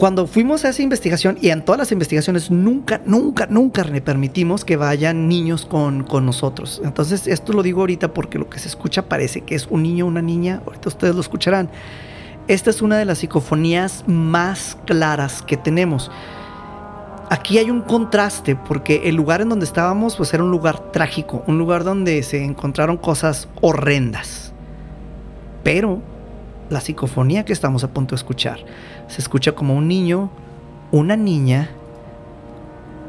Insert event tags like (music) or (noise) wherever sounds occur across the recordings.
cuando fuimos a esa investigación y en todas las investigaciones nunca, nunca, nunca le permitimos que vayan niños con, con, nosotros. Entonces esto lo digo ahorita porque lo que se escucha parece que es un niño o una niña, ahorita ustedes lo escucharán. Esta es una de las psicofonías más claras que tenemos. Aquí hay un contraste porque el lugar en donde estábamos pues era un lugar trágico, un lugar donde se encontraron cosas horrendas. Pero la psicofonía que estamos a punto de escuchar se escucha como un niño, una niña,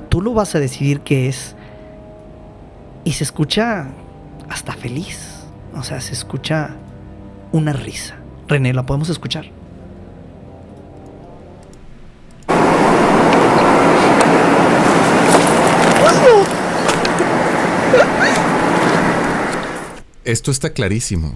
tú lo vas a decidir qué es, y se escucha hasta feliz, o sea, se escucha una risa. René, ¿la podemos escuchar? Esto está clarísimo.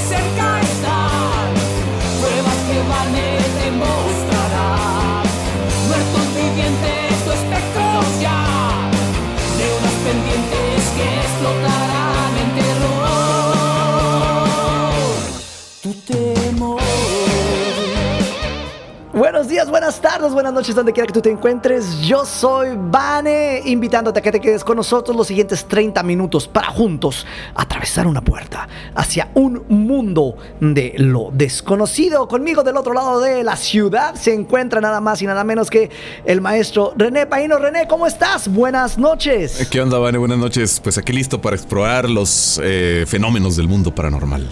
Buenos días, buenas tardes, buenas noches, donde quiera que tú te encuentres. Yo soy Vane, invitándote a que te quedes con nosotros los siguientes 30 minutos para juntos atravesar una puerta hacia un mundo de lo desconocido. Conmigo del otro lado de la ciudad se encuentra nada más y nada menos que el maestro René Paino. René, ¿cómo estás? Buenas noches. ¿Qué onda, Vane? Buenas noches. Pues aquí listo para explorar los eh, fenómenos del mundo paranormal.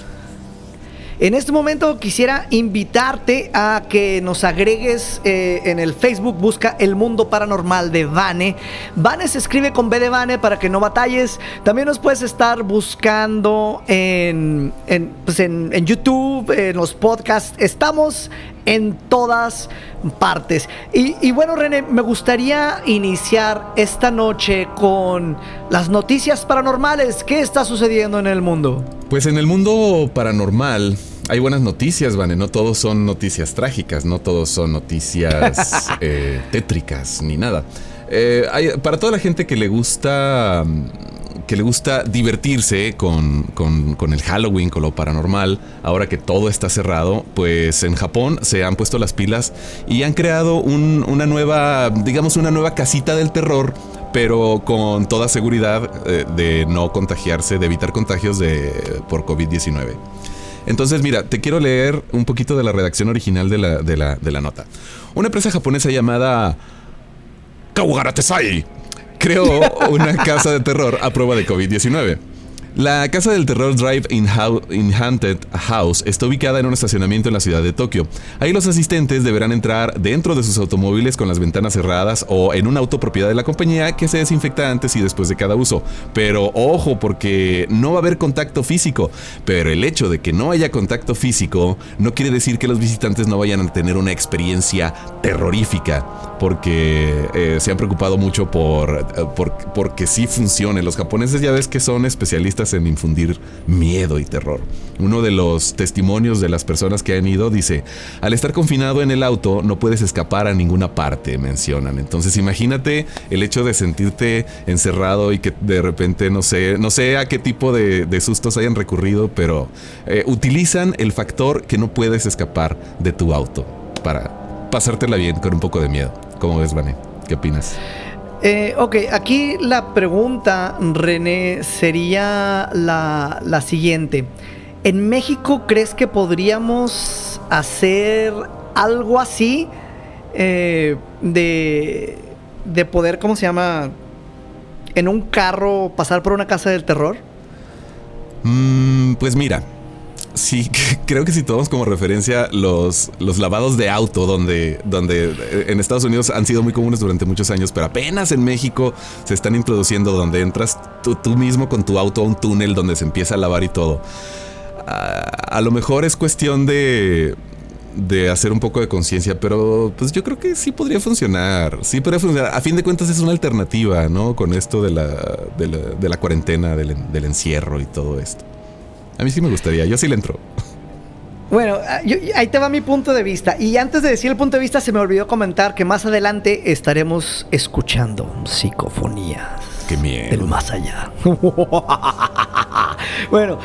En este momento quisiera invitarte a que nos agregues eh, en el Facebook, busca El Mundo Paranormal de Vane. Vane se escribe con B de Vane para que no batalles. También nos puedes estar buscando en, en, pues en, en YouTube, en los podcasts. Estamos en todas partes. Y, y, bueno, René, me gustaría iniciar esta noche con las noticias paranormales. ¿Qué está sucediendo en el mundo? Pues en el mundo paranormal hay buenas noticias, Vane. No todos son noticias trágicas, no todos son noticias (laughs) eh, tétricas, ni nada. Eh, hay, para toda la gente que le gusta que le gusta divertirse con, con, con, el Halloween, con lo paranormal, ahora que todo está cerrado, pues en Japón se han puesto las pilas y han creado un, una nueva, digamos, una nueva casita del terror, pero con toda seguridad eh, de no contagiarse, de evitar contagios de, por COVID-19. Entonces, mira, te quiero leer un poquito de la redacción original de la, de la, de la nota. Una empresa japonesa llamada Kawagaratesai creó (laughs) una casa de terror a prueba de COVID-19. La casa del terror Drive in, Haunted House está ubicada en un estacionamiento en la ciudad de Tokio. Ahí los asistentes deberán entrar dentro de sus automóviles con las ventanas cerradas o en un auto propiedad de la compañía que se desinfecta antes y después de cada uso. Pero ojo, porque no va a haber contacto físico. Pero el hecho de que no haya contacto físico no quiere decir que los visitantes no vayan a tener una experiencia terrorífica. Porque eh, se han preocupado mucho por, por porque sí funcione. Los japoneses ya ves que son especialistas en infundir miedo y terror. Uno de los testimonios de las personas que han ido dice, al estar confinado en el auto no puedes escapar a ninguna parte, mencionan. Entonces imagínate el hecho de sentirte encerrado y que de repente no sé, no sé a qué tipo de, sustos hayan recurrido, pero eh, utilizan el factor que no puedes escapar de tu auto para pasártela bien con un poco de miedo. ¿Cómo ves, Vane? ¿Qué opinas? Eh, ok, aquí la pregunta, René, sería la, la, siguiente. ¿En México crees que podríamos hacer algo así eh, de, de poder, ¿cómo se llama? En un carro pasar por una casa del terror? Mm, pues mira, Sí, (laughs) creo que si tomamos como referencia los, los lavados de auto, donde, donde en Estados Unidos han sido muy comunes durante muchos años, pero apenas en México se están introduciendo donde entras tú, tú mismo con tu auto a un túnel donde se empieza a lavar y todo. A, a lo mejor es cuestión de, de hacer un poco de conciencia, pero pues yo creo que sí podría funcionar. Sí podría funcionar. A fin de cuentas es una alternativa, ¿no? Con esto de la, de la, de la cuarentena, del encierro y todo esto. A mí sí me gustaría, yo sí le entro. Bueno, ah, yo- ahí te va mi punto de vista. Y antes de decir el punto de vista, se me olvidó comentar que más adelante estaremos escuchando psicofonías Qué miedo. del más allá. (laughs) bueno,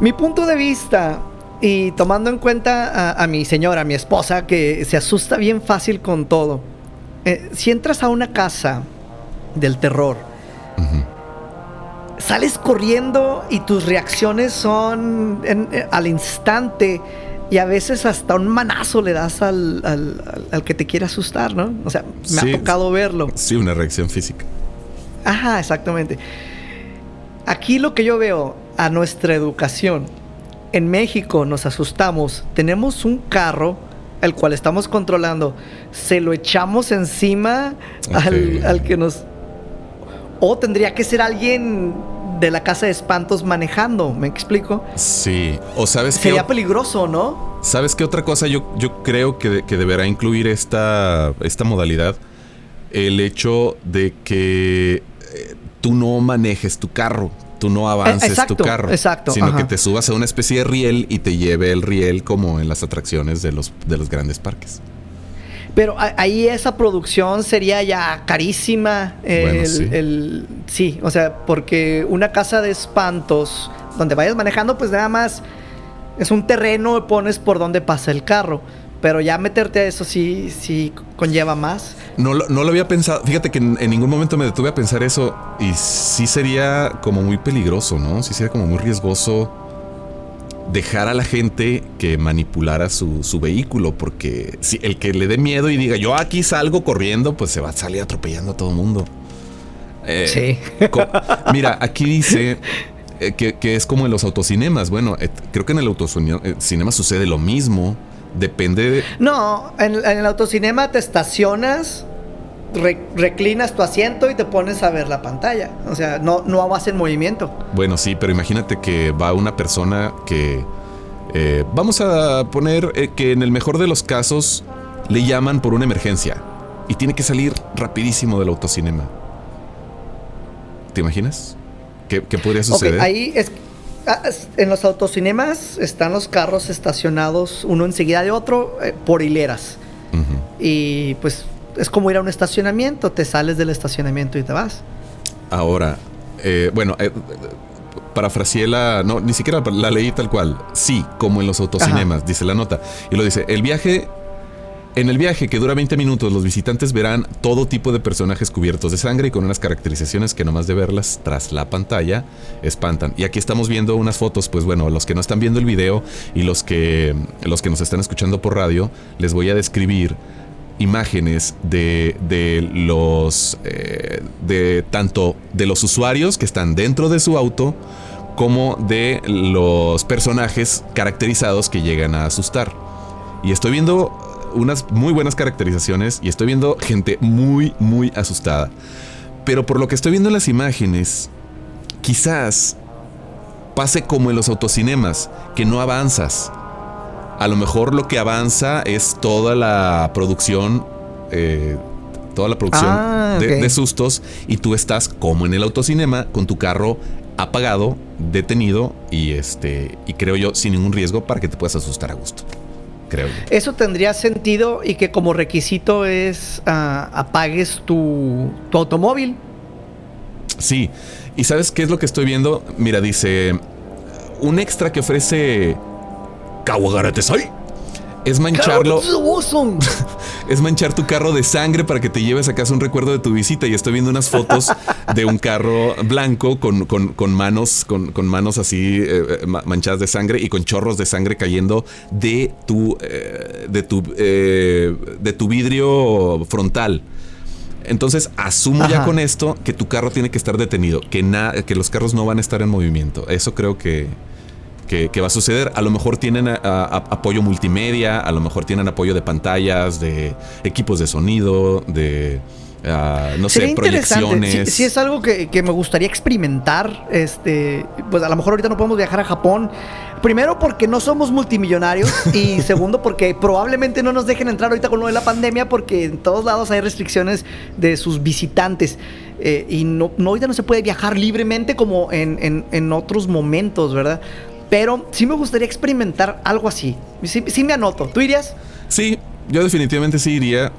mi punto de vista, y tomando en cuenta a, a mi señora, a mi esposa, que se asusta bien fácil con todo. eh, si entras a una casa del terror, sales corriendo y tus reacciones son en- eh, al instante y a veces hasta un manazo le das al, al- que te quiere asustar, ¿no? O sea, me Sí. ha tocado verlo. Sí, una reacción física. Ajá, exactamente. Aquí lo que yo veo a nuestra educación, en México nos asustamos, tenemos un carro el cual estamos controlando, se lo echamos encima al, al que nos... O tendría que ser alguien de la casa de espantos manejando, ¿me explico? Sí. O sabes qué, Sería peligroso, ¿no? ¿Sabes qué otra cosa yo, yo creo que, que deberá incluir esta, esta modalidad? El hecho de que eh, tú no manejes tu carro, tú no avances exacto, tu carro, exacto, sino ajá. que te subas a una especie de riel y te lleve el riel como en las atracciones de los, de los grandes parques. Pero ahí esa producción sería ya carísima. Bueno, el- sí. el- sí, o sea, porque una casa de espantos donde vayas manejando, pues nada más es un terreno, pones por donde pasa el carro. Pero ya meterte a eso sí, sí conlleva más. No, lo- no lo había pensado. Fíjate que en, en ningún momento me detuve a pensar eso. Y sí sería como muy peligroso, ¿no? Sí sería como muy riesgoso dejar a la gente que manipulara su, su vehículo. Porque si el que le dé miedo y diga yo aquí salgo corriendo, pues se va a salir atropellando a todo el mundo. Eh, Sí. Mira, aquí dice eh, que, que es como en los autocinemas. Bueno, eh, creo que en el autocinema sucede lo mismo. Depende de, No, en, en el autocinema te estacionas, re- reclinas tu asiento y te pones a ver la pantalla. O sea, no, no vas en movimiento. Bueno, sí, pero imagínate que va una persona que... eh, vamos a poner eh, que en el mejor de los casos le llaman por una emergencia y tiene que salir rapidísimo del autocinema. ¿Te imaginas? ¿Qué, qué podría suceder? ahí es, ah, es- en los autocinemas están los carros estacionados uno enseguida de otro eh, por hileras. Y pues es como ir a un estacionamiento, te sales del estacionamiento y te vas. Ahora, eh, bueno, eh, parafraseé la... No, ni siquiera la leí tal cual. Sí, como en los autocinemas, dice la nota. Y lo dice, el viaje... En el viaje, que dura 20 minutos, los visitantes verán todo tipo de personajes cubiertos de sangre y con unas caracterizaciones que nomás de verlas tras la pantalla espantan. Y aquí estamos viendo unas fotos, pues bueno, los que no están viendo el video y los que, los que nos están escuchando por radio, les voy a describir imágenes de, de los eh, de tanto de los usuarios que están dentro de su auto como de los personajes caracterizados que llegan a asustar. Y estoy viendo unas muy buenas caracterizaciones y estoy viendo gente muy, muy asustada. Pero por lo que estoy viendo en las imágenes, quizás pase como en los autocinemas, que no avanzas. A lo mejor lo que avanza es toda la producción, eh, toda la producción Ah, de, sustos y tú estás como en el autocinema con tu carro apagado, detenido y este y creo yo sin ningún riesgo para que te puedas asustar a gusto. Creo yo. Eso tendría sentido y que como requisito es ah, apagues tu, tu automóvil. Sí, y ¿sabes qué es lo que estoy viendo? Mira, dice un extra que ofrece Kawagaratesai es mancharlo, (laughs) es manchar tu carro de sangre para que te lleves a casa un recuerdo de tu visita. Y estoy viendo unas fotos de un carro blanco con, con- con manos, con, con manos así eh, ma- manchadas de sangre y con chorros de sangre cayendo de tu, eh, de tu, eh, de tu vidrio frontal. Entonces asumo ya con esto que tu carro tiene que estar detenido, que, na- que los carros no van a estar en movimiento. Eso creo que, que, que va a suceder. A lo mejor tienen a- a- apoyo multimedia, a lo mejor tienen apoyo de pantallas, de equipos de sonido, de, ah, no sé, Sería proyecciones. Si, si es algo que, que me gustaría experimentar, este, pues a lo mejor ahorita no podemos viajar a Japón. Primero porque no somos multimillonarios y (laughs) segundo porque probablemente no nos dejen entrar ahorita con lo de la pandemia porque en todos lados hay restricciones de sus visitantes Eh, y no, no ahorita no se puede viajar libremente como en, en- en otros momentos, ¿verdad? Pero sí me gustaría experimentar algo así. sí, me anoto. ¿Tú irías? Sí, yo definitivamente sí iría.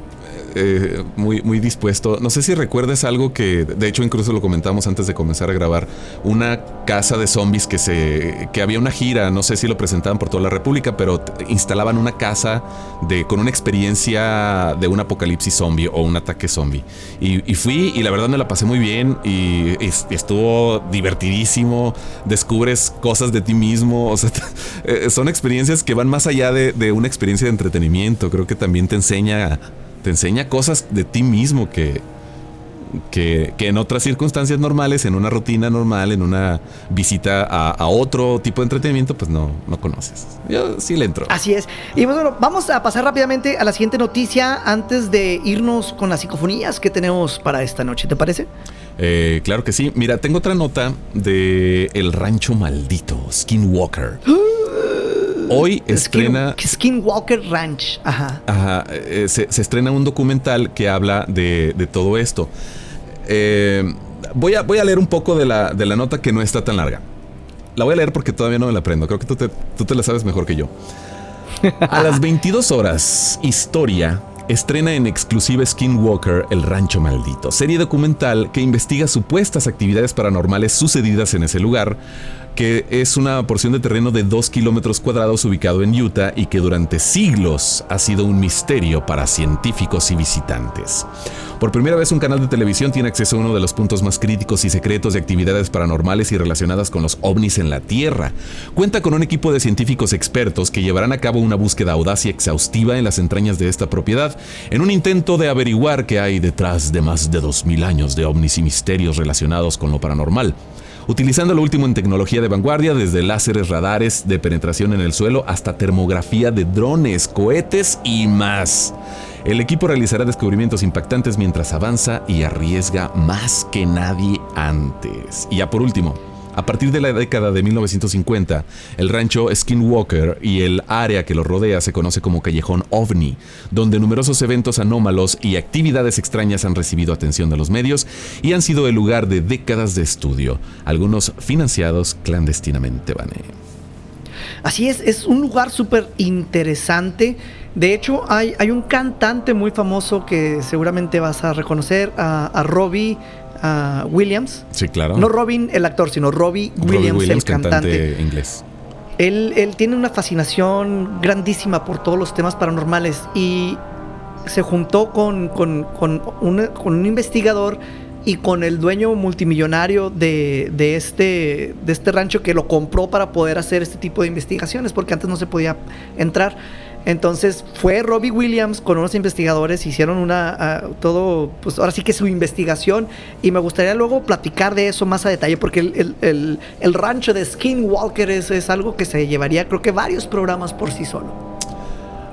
Eh, muy, muy dispuesto. No sé si recuerdas algo que, de hecho, incluso lo comentamos antes de comenzar a grabar. Una casa de zombies que se. que había una gira, no sé si lo presentaban por toda la República, pero instalaban una casa de, con una experiencia de un apocalipsis zombie o un ataque zombie. Y, fui y la verdad me la pasé muy bien y, es- estuvo divertidísimo. Descubres cosas de ti mismo. O sea, (laughs) eh, son experiencias que van más allá de, de una experiencia de entretenimiento. Creo que también te enseña, te enseña cosas de ti mismo que, que, que en otras circunstancias normales, en una rutina normal, en una visita a, a otro tipo de entretenimiento, pues no, no conoces. Yo sí le entro. Así es. Y pues, bueno, vamos a pasar rápidamente a la siguiente noticia antes de irnos con las psicofonías que tenemos para esta noche. ¿Te parece? Eh, claro que sí. Mira, tengo otra nota de El Rancho Maldito, Skinwalker. (gasps) Hoy estrena... Skin- Skinwalker Ranch. Ajá. Ajá, eh, se, se estrena un documental que habla de, de todo esto. Eh, voy, a, voy a leer un poco de la, de la nota que no está tan larga. La voy a leer porque todavía no me la aprendo. Creo que tú te, tú te la sabes mejor que yo. A las 22 horas, Historia estrena en exclusiva Skinwalker El Rancho Maldito, serie documental que investiga supuestas actividades paranormales sucedidas en ese lugar, que es una porción de terreno de 2 kilómetros cuadrados ubicado en Utah y que durante siglos ha sido un misterio para científicos y visitantes. Por primera vez un canal de televisión tiene acceso a uno de los puntos más críticos y secretos de actividades paranormales y relacionadas con los ovnis en la Tierra. Cuenta con un equipo de científicos expertos que llevarán a cabo una búsqueda audaz y exhaustiva en las entrañas de esta propiedad, en un intento de averiguar qué hay detrás de más de 2.000 años de ovnis y misterios relacionados con lo paranormal utilizando lo último en tecnología de vanguardia, desde láseres, radares de penetración en el suelo hasta termografía de drones, cohetes y más. El equipo realizará descubrimientos impactantes mientras avanza y arriesga más que nadie antes. Y ya por último, a partir de la década de 1950, el rancho Skinwalker y el área que lo rodea se conoce como Callejón OVNI, donde numerosos eventos anómalos y actividades extrañas han recibido atención de los medios y han sido el lugar de décadas de estudio, algunos financiados clandestinamente. Así es, es un lugar súper interesante. De hecho, hay, hay un cantante muy famoso que seguramente vas a reconocer, a, a Robbie Williams. Sí, claro. No Robin el actor, sino Robbie Robbie Williams, el cantante. inglés. Él, él tiene una fascinación grandísima por todos los temas paranormales y se juntó con, con- con una- con un investigador y con el dueño multimillonario de, de este, de este rancho que lo compró para poder hacer este tipo de investigaciones, porque antes no se podía entrar. Entonces fue Robbie Williams con unos investigadores, hicieron una, ah, todo, pues ahora sí que su investigación, y me gustaría luego platicar de eso más a detalle, porque el, el- el- el rancho de Skinwalker es, es algo que se llevaría, creo que varios programas por sí solo.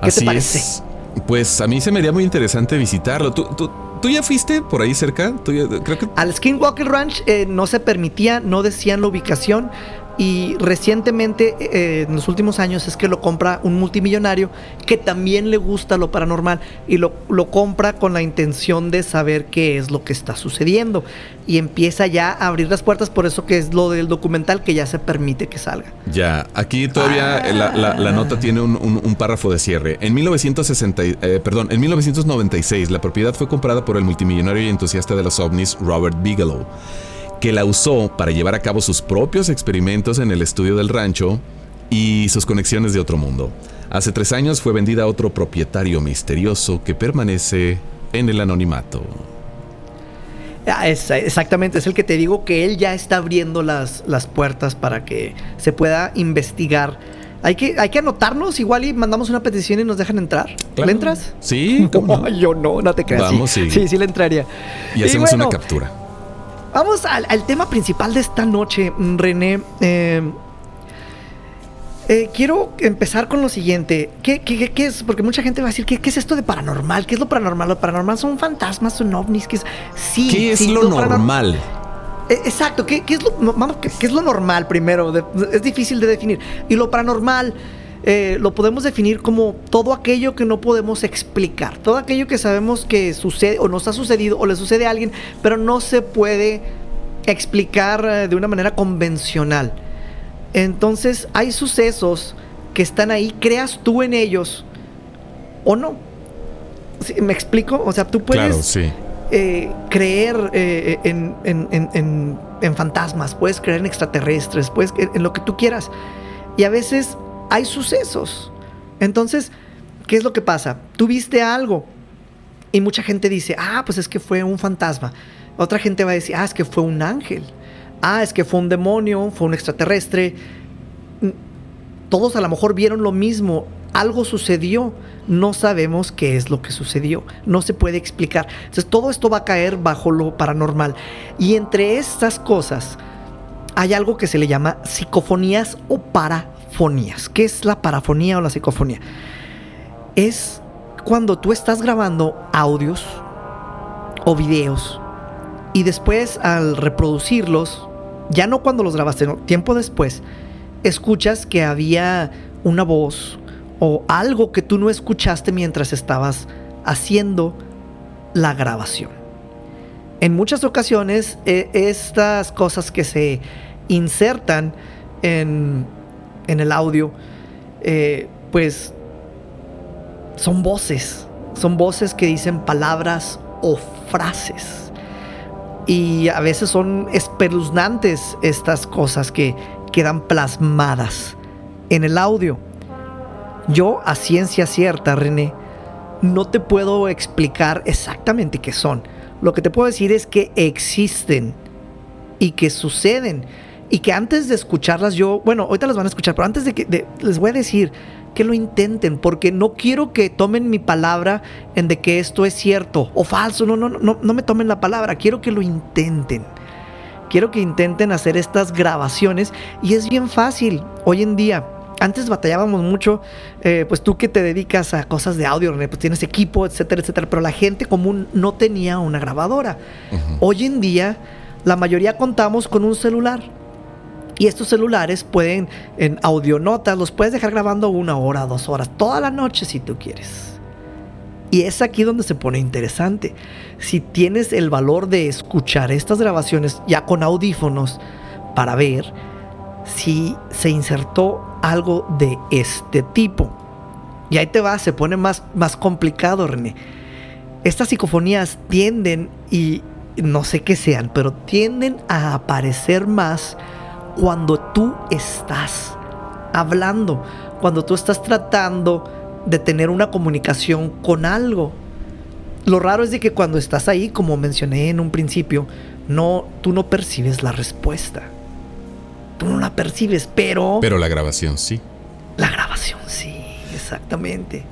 ¿Qué te parece? es. Pues a mí se me haría muy interesante visitarlo. ¿Tú, tú, tú ya fuiste por ahí cerca? ¿Tú ya- creo que Al Skinwalker Ranch eh, no se permitía, no decían la ubicación. Y recientemente, eh, en los últimos años, es que lo compra un multimillonario que también le gusta lo paranormal y lo, lo compra con la intención de saber qué es lo que está sucediendo. Y empieza ya a abrir las puertas, por eso que es lo del documental que ya se permite que salga. Ya, aquí todavía Ah. la, la- la nota tiene un, un- un párrafo de cierre. En 1960, y- eh, perdón, en 1996 la propiedad fue comprada por el multimillonario y entusiasta de los ovnis Robert Bigelow, que la usó para llevar a cabo sus propios experimentos en el estudio del rancho y sus conexiones de otro mundo. Hace tres años fue vendida a otro propietario misterioso que permanece en el anonimato. Ah, es- exactamente, es el que te digo que él ya está abriendo las, las puertas para que se pueda investigar. Hay que, hay que anotarnos igual y mandamos una petición y nos dejan entrar. Claro. ¿Le entras? Sí, ¿cómo (laughs) no? yo no, no te creas. Vamos, sí, sí. sí, sí le entraría. Y hacemos bueno, una captura. Vamos al, al tema principal de esta noche, mm, René. Eh, eh, quiero empezar con lo siguiente. ¿Qué, qué- qué- qué es? Porque mucha gente va a decir, ¿qué, qué es esto de paranormal? ¿Qué es lo paranormal? Lo paranormal son fantasmas, son ovnis. ¿Qué es? Sí, ¿Qué es sí, lo paranor- normal? Eh, Exacto, ¿qué, qué es lo, vamos, ¿qué, qué es lo normal primero? De- es difícil de definir. Y lo paranormal eh, lo podemos definir como todo aquello que no podemos explicar, todo aquello que sabemos que sucede o nos ha sucedido o le sucede a alguien, pero no se puede explicar eh, de una manera convencional. Entonces hay sucesos que están ahí, creas tú en ellos o no. ¿Me explico? O sea, tú puedes Claro, sí. eh, creer eh, en, en- en- en- en fantasmas, puedes creer en extraterrestres, puedes creer en lo que tú quieras. Y a veces hay sucesos. Entonces, ¿qué es lo que pasa? Tú viste algo y mucha gente dice, ah, pues es que fue un fantasma. Otra gente va a decir, ah, es que fue un ángel. Ah, es que fue un demonio, fue un extraterrestre. Todos a lo mejor vieron lo mismo. Algo sucedió. No sabemos qué es lo que sucedió. No se puede explicar. Entonces todo esto va a caer bajo lo paranormal. Y entre estas cosas hay algo que se le llama psicofonías o ¿Qué es la parafonía o la psicofonía? Es cuando tú estás grabando audios o videos y después al reproducirlos, ya no cuando los grabaste, no, tiempo después, escuchas que había una voz o algo que tú no escuchaste mientras estabas haciendo la grabación. En muchas ocasiones, eh, estas cosas que se insertan en, en el audio, eh, pues son voces. Son voces que dicen palabras o frases. Y a veces son espeluznantes estas cosas que quedan plasmadas en el audio. Yo, a ciencia cierta, René, no te puedo explicar exactamente qué son. Lo que te puedo decir es que existen y que suceden. Y que antes de escucharlas yo, bueno, ahorita las van a escuchar, pero antes de que de- les voy a decir que lo intenten, porque no quiero que tomen mi palabra en de que esto es cierto o falso. No, no, no, no me tomen la palabra. Quiero que lo intenten. Quiero que intenten hacer estas grabaciones y es bien fácil hoy en día. Antes batallábamos mucho, eh, pues tú que te dedicas a cosas de audio, pues tienes equipo, etcétera, etcétera, pero la gente común no tenía una grabadora. Hoy en día, la mayoría contamos con un celular. Y estos celulares pueden, en audionotas, los puedes dejar grabando una hora, dos horas, toda la noche si tú quieres. Y es aquí donde se pone interesante. Si tienes el valor de escuchar estas grabaciones ya con audífonos para ver si se insertó algo de este tipo. Y ahí te va, se pone más, más complicado, René. Estas psicofonías tienden, y no sé qué sean, pero tienden a aparecer más cuando tú estás hablando, cuando tú estás tratando de tener una comunicación con algo. Lo raro es de que cuando estás ahí, como mencioné en un principio, no, tú no percibes la respuesta. Tú no la percibes, pero, Pero la grabación sí. la grabación sí, exactamente.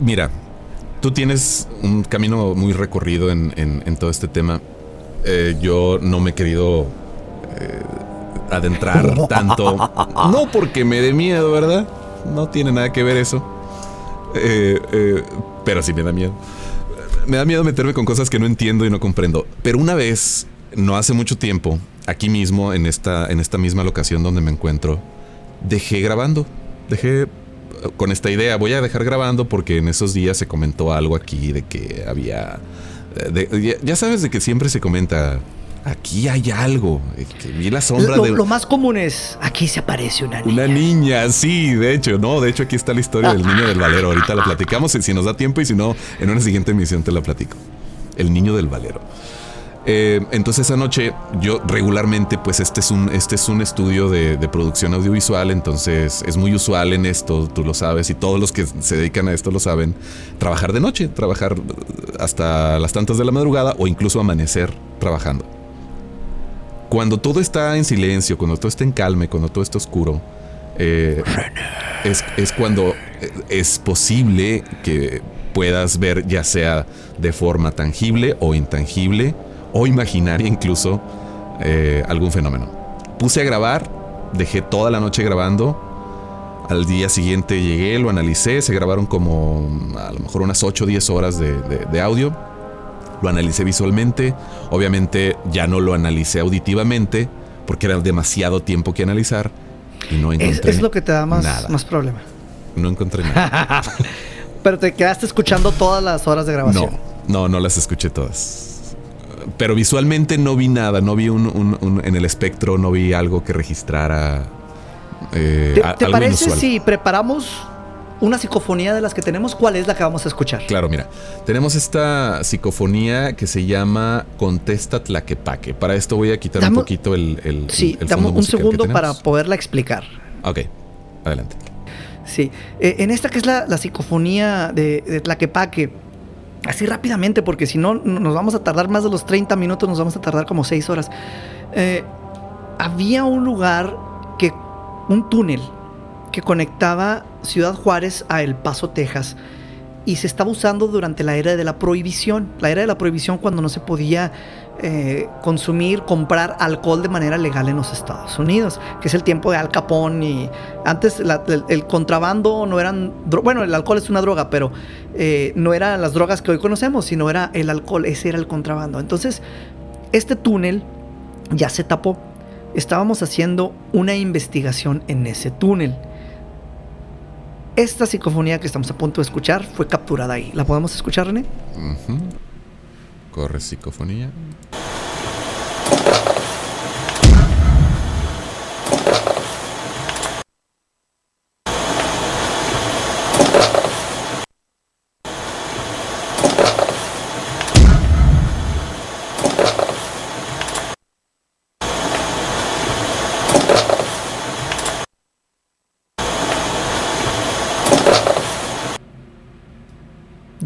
Mira, tú tienes un camino muy recorrido en, en- en todo este tema. Eh, yo no me he querido eh, adentrar tanto. No porque me dé miedo, ¿verdad? No tiene nada que ver eso. Eh, eh, pero sí me da miedo. Me da miedo meterme con cosas que no entiendo y no comprendo. Pero una vez, no hace mucho tiempo, aquí mismo, en esta, en esta misma locación donde me encuentro, dejé grabando. Dejé eh, con esta idea, voy a dejar grabando porque en esos días se comentó algo aquí de que había... de- ya, ya sabes de que siempre se comenta, aquí hay algo, que vi la sombra Lo, de lo más común es, aquí se aparece una niña. una niña. Sí, de hecho, no, de hecho aquí está la historia del niño del valero. Ahorita la platicamos y si nos da tiempo y si no, en una siguiente emisión te la platico. El niño del valero. Eh, entonces esa noche yo regularmente pues este es un, este es un estudio de, de producción audiovisual, entonces es muy usual en esto, tú lo sabes y todos los que se dedican a esto lo saben, trabajar de noche, trabajar hasta las tantas de la madrugada o incluso amanecer trabajando. Cuando todo está en silencio, cuando todo está en calme, cuando todo está oscuro, eh, es, es cuando eh, es posible que puedas ver ya sea de forma tangible o intangible o imaginaria incluso eh, algún fenómeno. Puse a grabar, dejé toda la noche grabando. Al día siguiente llegué, lo analicé, se grabaron como a lo mejor unas 8 o 10 horas de, de- de audio. Lo analicé visualmente, obviamente ya no lo analicé auditivamente porque era demasiado tiempo que analizar y no Es, encontré es lo que te da más, nada. más problema. No encontré nada. (laughs) Pero te quedaste escuchando todas las horas de grabación. No, no, no las escuché todas. Pero visualmente no vi nada, no vi un, un- un- en el espectro, no vi algo que registrara eh, ¿Te, a- te algo parece inusual. si preparamos una psicofonía de las que tenemos? ¿Cuál es la que vamos a escuchar? Claro, mira, tenemos esta psicofonía que se llama Contesta Tlaquepaque. Para esto voy a quitar un poquito el, el, Sí, el fondo un segundo para poderla explicar. Ok, adelante. Sí, Eh, en esta que es la, la psicofonía de, de Tlaquepaque, así rápidamente, porque si no nos vamos a tardar más de los 30 minutos, nos vamos a tardar como 6 horas. Eh, había un lugar que, un túnel que conectaba Ciudad Juárez a El Paso, Texas, y se estaba usando durante la era de la prohibición, la era de la prohibición cuando no se podía eh, consumir, comprar alcohol de manera legal en los Estados Unidos, que es el tiempo de Al Capone y antes el, contrabando no eran, bueno, el alcohol es una droga, pero eh, no eran las drogas que hoy conocemos, sino era el alcohol, ese era el contrabando. Entonces, este túnel ya se tapó. Estábamos haciendo una investigación en ese túnel. Esta psicofonía que estamos a punto de escuchar fue capturada ahí. ¿La podemos escuchar, René? Corre psicofonía.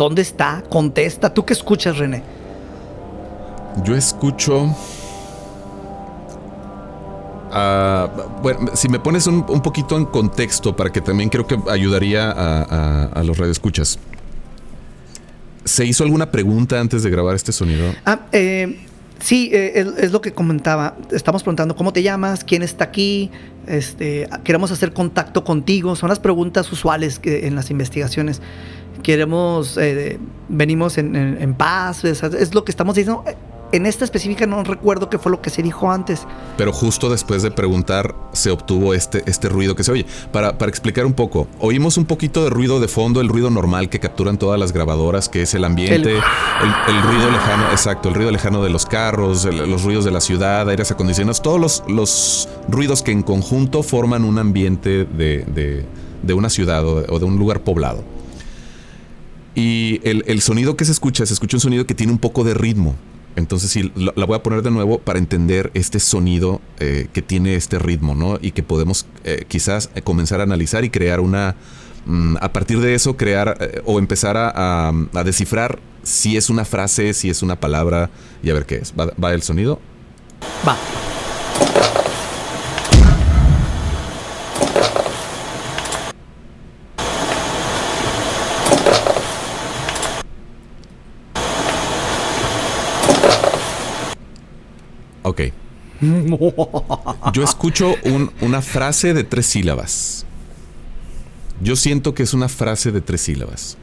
¿Dónde está? Contesta. ¿Tú qué escuchas, René? Yo escucho. Bueno, si me pones un, un poquito en contexto, para que también creo que ayudaría a, a- a los radioescuchas. ¿Se hizo alguna pregunta antes de grabar este sonido? Ah, eh, sí, eh, es, es lo que comentaba. Estamos preguntando cómo te llamas, quién está aquí, este, queremos hacer contacto contigo. Son las preguntas usuales que, en las investigaciones. Queremos, eh, venimos en, en- en paz, es, es lo que estamos diciendo. En esta específica no recuerdo qué fue lo que se dijo antes. Pero justo después de preguntar se obtuvo este, este ruido que se oye. Para, para explicar un poco, oímos un poquito de ruido de fondo, el ruido normal que capturan todas las grabadoras, que es el ambiente, El- el, el ruido lejano, exacto, el ruido lejano de los carros, el- los ruidos de la ciudad, aires acondicionados, todos los, los ruidos que en conjunto forman un ambiente de, de- de una ciudad o de- o de un lugar poblado. Y el, el sonido que se escucha, se escucha un sonido que tiene un poco de ritmo. Entonces sí, la, voy a poner de nuevo para entender este sonido eh, que tiene este ritmo, ¿no? Y que podemos eh, quizás eh, comenzar a analizar y crear una... mm, a partir de eso, crear o empezar a, a- a descifrar si es una frase, si es una palabra y a ver qué es. ¿Va, va el sonido? Va. Ok. Yo escucho un- una frase de tres sílabas. Yo siento que es una frase de tres sílabas.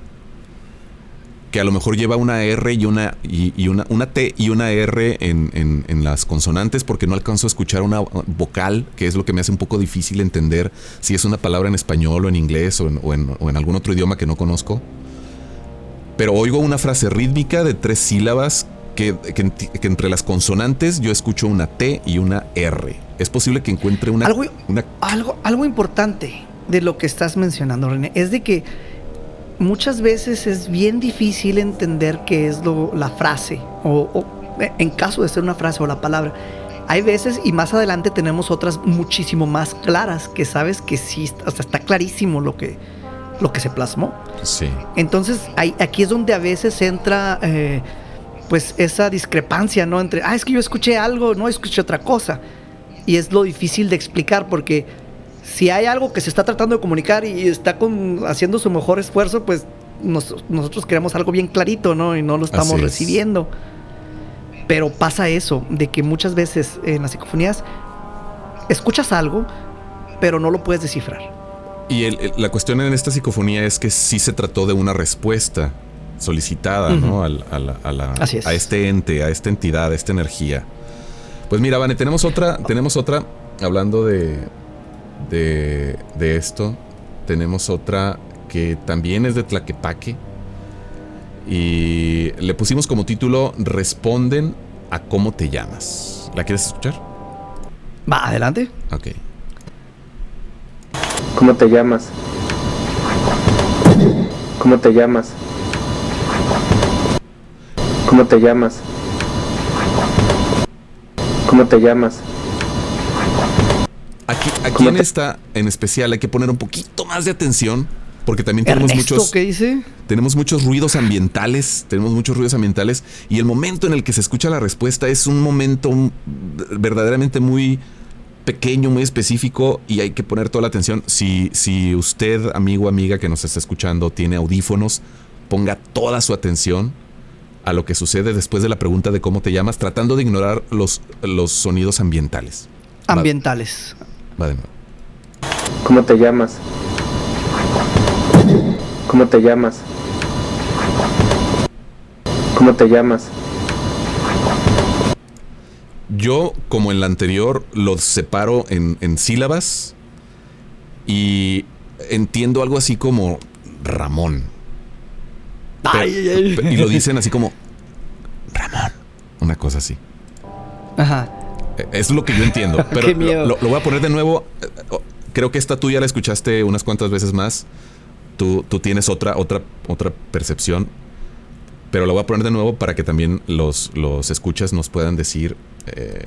Que a lo mejor lleva una R y una, y, una, T y una R en, las consonantes porque no alcanzo a escuchar una vocal, que es lo que me hace un poco difícil entender si es una palabra en español o en inglés o en algún otro idioma que no conozco. Pero oigo una frase rítmica de tres sílabas que, que enti- que entre las consonantes yo escucho una T y una R. Es posible que encuentre una... Algo, una algo, algo importante de lo que estás mencionando, René, es de que muchas veces es bien difícil entender qué es lo, la frase, o, o, en caso de ser una frase o la palabra. Hay veces, y más adelante tenemos otras muchísimo más claras, que sabes que sí, o sea, está clarísimo lo que, lo que se plasmó. sí. Entonces, ahí, aquí es donde a veces entra eh, pues esa discrepancia, ¿no? Entre, ah, es que yo escuché algo, no escuché otra cosa. Y es lo difícil de explicar porque si hay algo que se está tratando de comunicar y está con- haciendo su mejor esfuerzo, pues nos- nosotros queremos algo bien clarito, ¿no? Y no lo estamos es. recibiendo. Pero pasa eso, de que muchas veces en las psicofonías escuchas algo, pero no lo puedes descifrar. Y el- el- la cuestión en esta psicofonía es que sí se trató de una respuesta solicitada. ¿no? A, la- a la- Así es. a este ente, a esta entidad, a esta energía. Pues mira, Vane, tenemos otra, tenemos otra, hablando de, de, de esto, tenemos otra que también es de Tlaquepaque. Y le pusimos como título Responden a cómo te llamas. ¿La quieres escuchar? Va, adelante. Ok. ¿Cómo te llamas? ¿Cómo te llamas? ¿Cómo te llamas? ¿Cómo te llamas? Aquí, aquí ¿Cómo en te- esta en especial hay que poner un poquito más de atención porque también tenemos Ernesto, muchos ¿qué dice? tenemos muchos ruidos ambientales, tenemos muchos ruidos ambientales y el momento en el que se escucha la respuesta es un momento mm, verdaderamente muy pequeño, muy específico y hay que poner toda la atención. Si, si usted, amigo o amiga que nos está escuchando, tiene audífonos, ponga toda su atención a lo que sucede después de la pregunta de cómo te llamas, tratando de ignorar los, los sonidos ambientales. Ambientales. va de nuevo. ¿Cómo te llamas? ¿Cómo te llamas? ¿Cómo te llamas? Yo, como en la anterior, los separo en, en sílabas y entiendo algo así como Ramón. Ay, ay, ay. Pe- Y lo dicen así como Ramón. Una cosa así. Ajá. Eh, Es lo que yo entiendo. (laughs) Pero Qué lo, miedo. lo- lo voy a poner de nuevo. Eh, oh, Creo que esta tú ya la escuchaste unas cuantas veces más. Tú, tú tienes otra, otra, otra percepción. Pero lo voy a poner de nuevo para que también los, los escuchas nos puedan decir eh,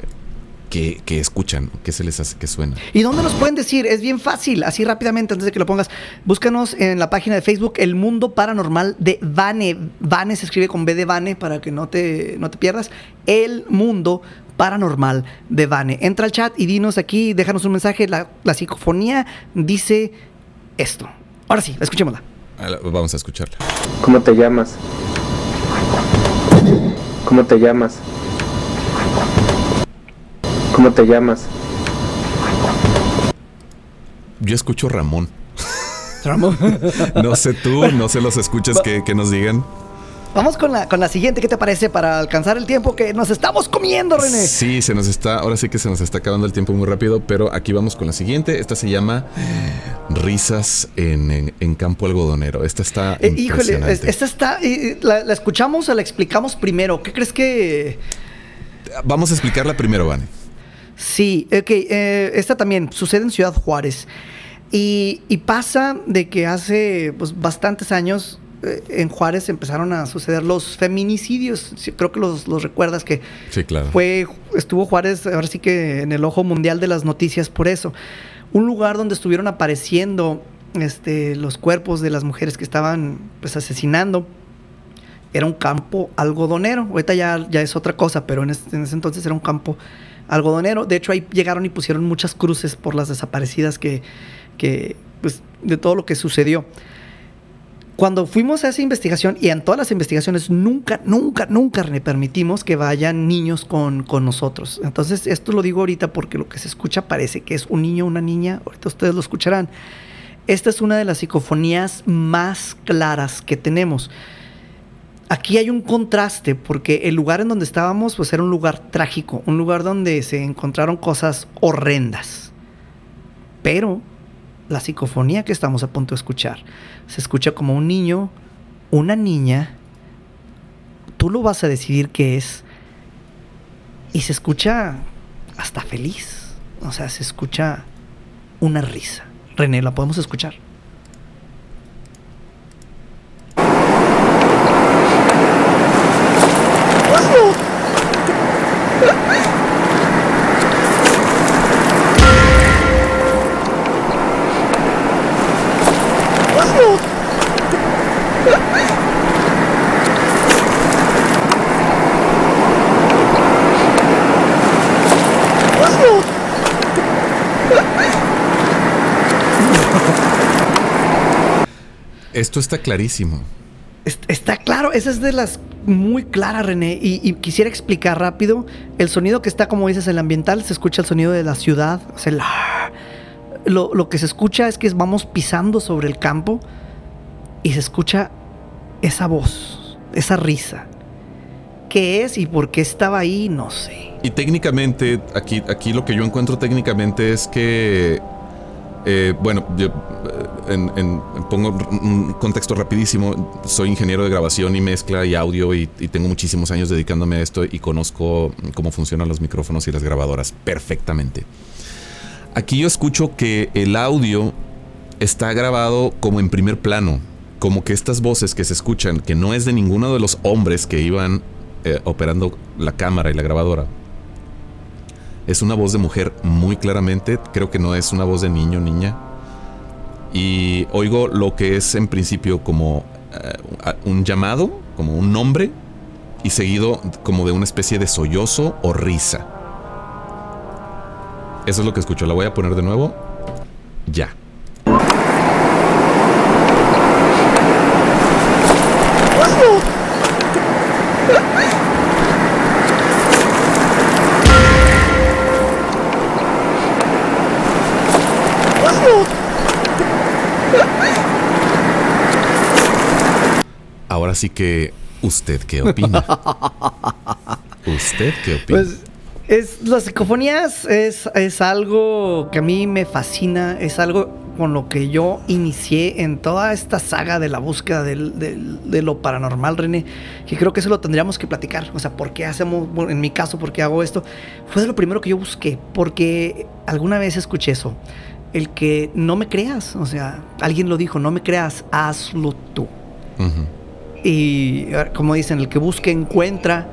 qué escuchan, qué se les hace que suena. ¿Y dónde nos pueden decir? Es bien fácil, así rápidamente antes de que lo pongas. Búscanos en la página de Facebook El Mundo Paranormal de Vane. Vane se escribe con B de Vane para que no te, no te pierdas. El Mundo Paranormal de Vane. Entra al chat y dinos aquí, déjanos un mensaje. La, la psicofonía dice esto. Ahora sí, escuchémosla. Ah, Vamos a escucharla. ¿Cómo te llamas? ¿Cómo te llamas? ¿Cómo te llamas? Yo escucho Ramón. Ramón. (laughs) No sé tú, no sé los escuchas que, que nos digan. Vamos con la, con la siguiente. ¿Qué te parece para alcanzar el tiempo que nos estamos comiendo, René? Sí, se nos está, ahora sí que se nos está acabando el tiempo muy rápido, pero aquí vamos con la siguiente. Esta se llama Risas en, en- en campo algodonero. Esta está Eh, híjole, impresionante. es- esta está. eh, la, la escuchamos o la explicamos primero? ¿Qué crees que.? Vamos a explicarla primero, Vane. Sí, ok. eh, esta también sucede en Ciudad Juárez. Y, y pasa de que hace pues, bastantes años eh, en Juárez empezaron a suceder los feminicidios. Sí, creo que los, los recuerdas que Sí, claro. fue, estuvo Juárez ahora sí que en el ojo mundial de las noticias por eso. Un lugar donde estuvieron apareciendo este, los cuerpos de las mujeres que estaban pues, asesinando. Era un campo algodonero. Ahorita ya, ya es otra cosa, pero en ese entonces era un campo algodonero. De hecho, ahí llegaron y pusieron muchas cruces por las desaparecidas que, que pues, de todo lo que sucedió cuando fuimos a esa investigación y en todas las investigaciones nunca, nunca, nunca le permitimos que vayan niños con, con nosotros. Entonces, esto lo digo ahorita porque lo que se escucha parece que es un niño una niña. Ahorita ustedes lo escucharán. Esta es una de las psicofonías más claras que tenemos. Aquí hay un contraste porque el lugar en donde estábamos pues era un lugar trágico, un lugar donde se encontraron cosas horrendas. Pero la psicofonía que estamos a punto de escuchar se escucha como un niño, una niña, tú lo vas a decidir qué es, y se escucha hasta feliz, o sea, se escucha una risa. René, ¿la podemos escuchar? Esto está clarísimo. Est- Está claro, esa es de las muy claras, René. Y, y quisiera explicar rápido. El sonido que está, como dices, el ambiental, se escucha el sonido de la ciudad. o sea, el lo, lo que se escucha es que vamos pisando sobre el campo y se escucha esa voz, esa risa. ¿Qué es y por qué estaba ahí? No sé. Y técnicamente, aquí, aquí lo que yo encuentro técnicamente es que, eh, bueno, yo eh, en- en- pongo un contexto rapidísimo, soy ingeniero de grabación y mezcla y audio y, y tengo muchísimos años dedicándome a esto y conozco cómo funcionan los micrófonos y las grabadoras perfectamente. Aquí yo escucho que el audio está grabado como en primer plano, como que estas voces que se escuchan, que no es de ninguno de los hombres que iban eh, operando la cámara y la grabadora. Es una voz de mujer muy claramente, creo que no es una voz de niño niña. Y oigo lo que es en principio como eh, un llamado, como un nombre, y seguido como de una especie de sollozo o risa. Eso es lo que escucho. La voy a poner de nuevo. Ya. Ahora sí que, ¿usted qué opina? (laughs) ¿Usted qué opina? Pues es, las psicofonías es, es algo que a mí me fascina, es algo con lo que yo inicié en toda esta saga de la búsqueda del- del- de lo paranormal, René, que creo que eso lo tendríamos que platicar. O sea, ¿por qué hacemos, en mi caso, por qué hago esto? Fue de lo primero que yo busqué, porque alguna vez escuché eso, el que no me creas, o sea, alguien lo dijo, no me creas, hazlo tú. Ujú. Y como dicen, el que busca encuentra.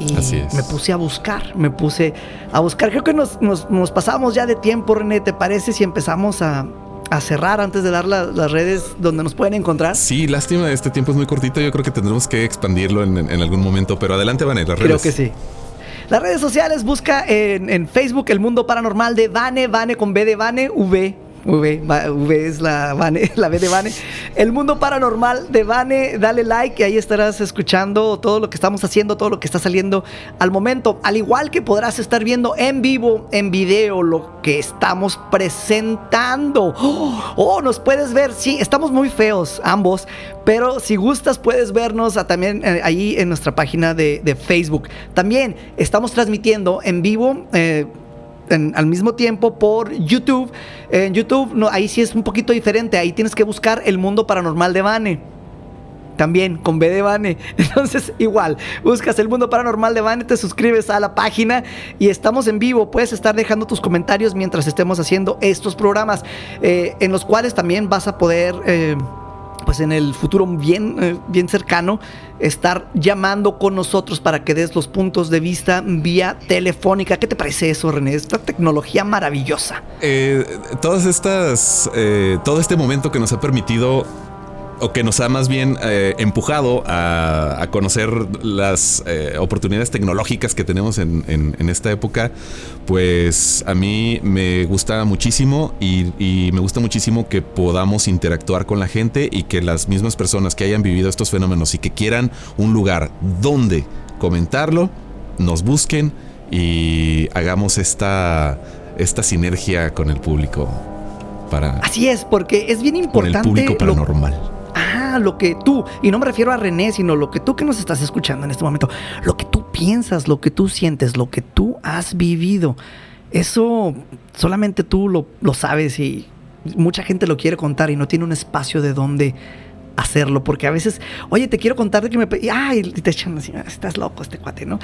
Y Así es. me puse a buscar, me puse a buscar. Creo que nos, nos, nos pasamos ya de tiempo, René. ¿Te parece si empezamos a, a cerrar antes de dar la- las redes donde nos pueden encontrar? Sí, lástima, este tiempo es muy cortito. Yo creo que tendremos que expandirlo en, en- en algún momento. Pero adelante, Van, las redes. Creo que sí. Las redes sociales, busca en, en Facebook el mundo paranormal de Vane, Vane con B de Vane, V. V, es la, Vane, (laughs) B de Vane. El mundo paranormal de Vane, dale like y ahí estarás escuchando todo lo que estamos haciendo, todo lo que está saliendo al momento. Al igual que podrás estar viendo en vivo, en video, lo que estamos presentando. Oh, oh, nos puedes ver, sí, estamos muy feos ambos, pero si gustas puedes vernos también eh, ahí en nuestra página de, de Facebook. También estamos transmitiendo en vivo. eh, al mismo tiempo por YouTube. En YouTube, no, ahí sí es un poquito diferente. Ahí tienes que buscar el mundo paranormal de Vane. También con B de Vane. (laughs) Entonces, igual, buscas el mundo paranormal de Vane, te suscribes a la página y estamos en vivo. Puedes estar dejando tus comentarios mientras estemos haciendo estos programas, eh, en los cuales también vas a poder. eh, pues en el futuro bien, eh, bien cercano, estar llamando con nosotros para que des los puntos de vista vía telefónica. ¿Qué te parece eso, René? Esta tecnología maravillosa. Eh, todas estas, eh, todo este momento que nos ha permitido o que nos ha más bien eh, empujado a, a conocer las eh, oportunidades tecnológicas que tenemos en, en- en esta época, pues a mí me gusta muchísimo y, y me gusta muchísimo que podamos interactuar con la gente y que las mismas personas que hayan vivido estos fenómenos y que quieran un lugar donde comentarlo, nos busquen y hagamos esta, esta sinergia con el público para Así es, porque es bien con el importante. público lo- paranormal. Ah, lo que tú, y no me refiero a René, sino lo que tú que nos estás escuchando en este momento, lo que tú piensas, lo que tú sientes, lo que tú has vivido, eso solamente tú lo, lo sabes y mucha gente lo quiere contar y no tiene un espacio de donde hacerlo, porque a veces, oye, te quiero contar de que me... Ay, y te echan así, "Ah, estás loco este cuate, ¿no?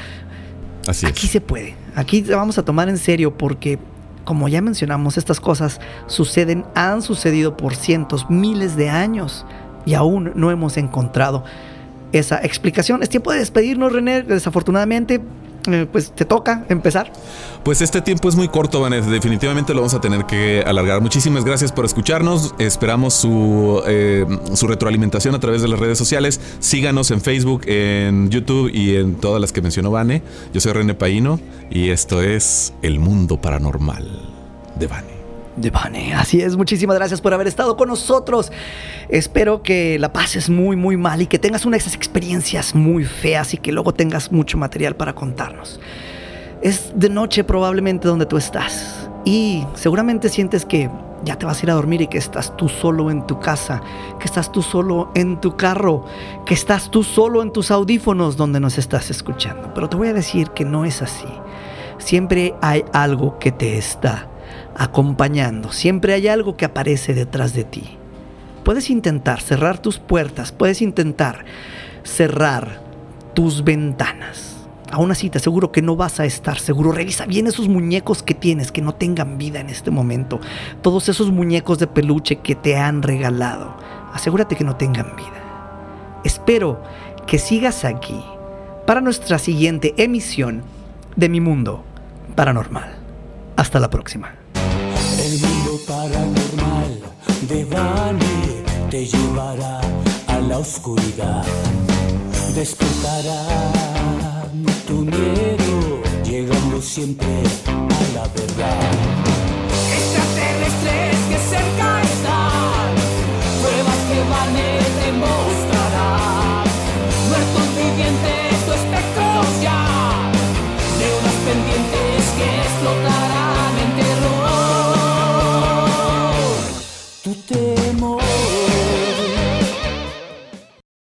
Así Aquí es. se puede. Aquí te vamos a tomar en serio porque, como ya mencionamos, estas cosas suceden, han sucedido por cientos, miles de años y aún no hemos encontrado esa explicación. Es tiempo de despedirnos, René. Desafortunadamente, eh, pues te toca empezar. Pues este tiempo es muy corto, Vanessa. Definitivamente lo vamos a tener que alargar. Muchísimas gracias por escucharnos. Esperamos su, eh, su retroalimentación a través de las redes sociales. Síganos en Facebook, en YouTube y en todas las que mencionó Vane. Yo soy René Paino y esto es El Mundo Paranormal de Vane. De Vane, así es. Muchísimas gracias por haber estado con nosotros. Espero que la pases muy, muy mal y que tengas una de esas experiencias muy feas y que luego tengas mucho material para contarnos. Es de noche probablemente donde tú estás y seguramente sientes que ya te vas a ir a dormir y que estás tú solo en tu casa, que estás tú solo en tu carro, que estás tú solo en tus audífonos donde nos estás escuchando. Pero te voy a decir que no es así. Siempre hay algo que te está acompañando. Siempre hay algo que aparece detrás de ti. Puedes intentar cerrar tus puertas, puedes intentar cerrar tus ventanas. Aún así, te aseguro que no vas a estar seguro. Revisa bien esos muñecos que tienes, que no tengan vida en este momento. Todos esos muñecos de peluche que te han regalado. Asegúrate que no tengan vida. Espero que sigas aquí para nuestra siguiente emisión de Mi Mundo Paranormal. Hasta la próxima. El mundo paranormal de Bani te llevará a la oscuridad. Despertará tu miedo, llegando siempre a la verdad.